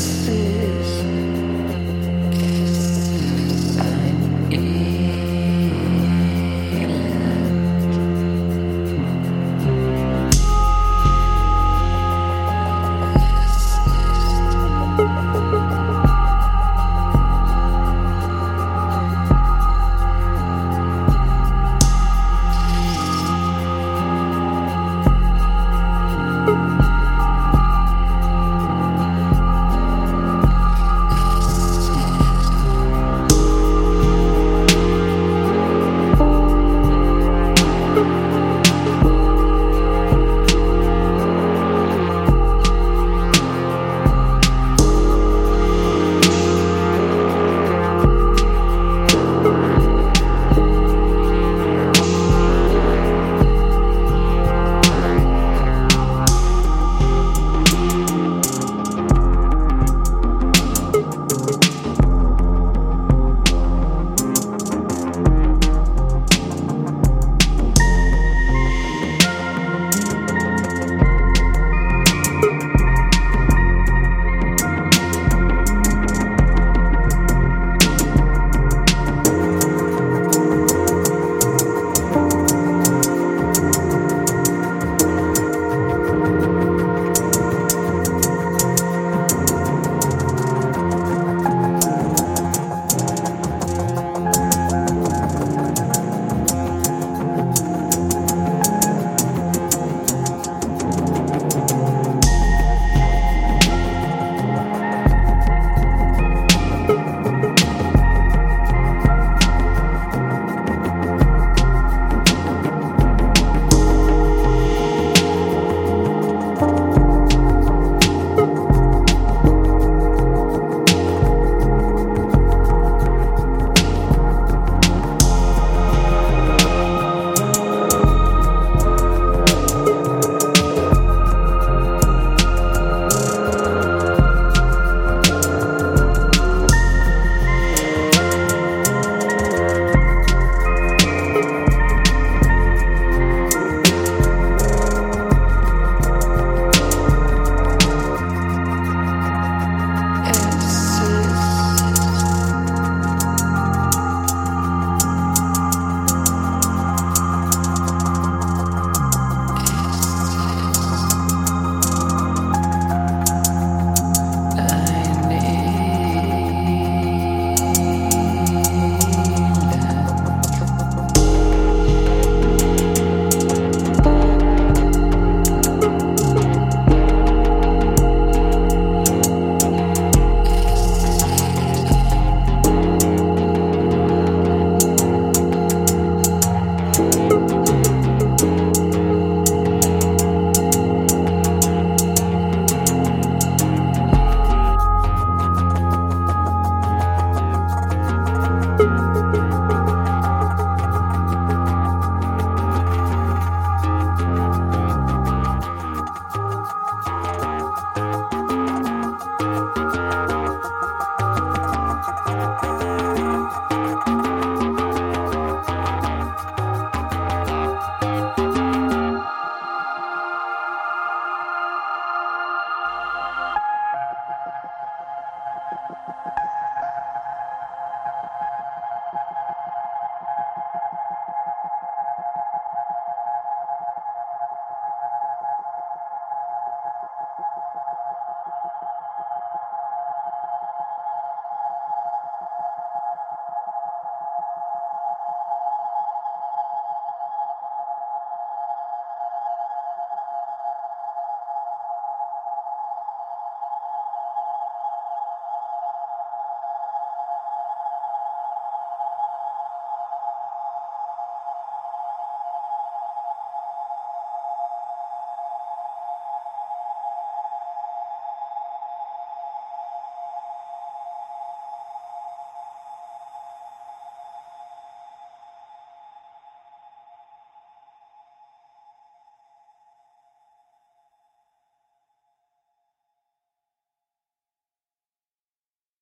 see.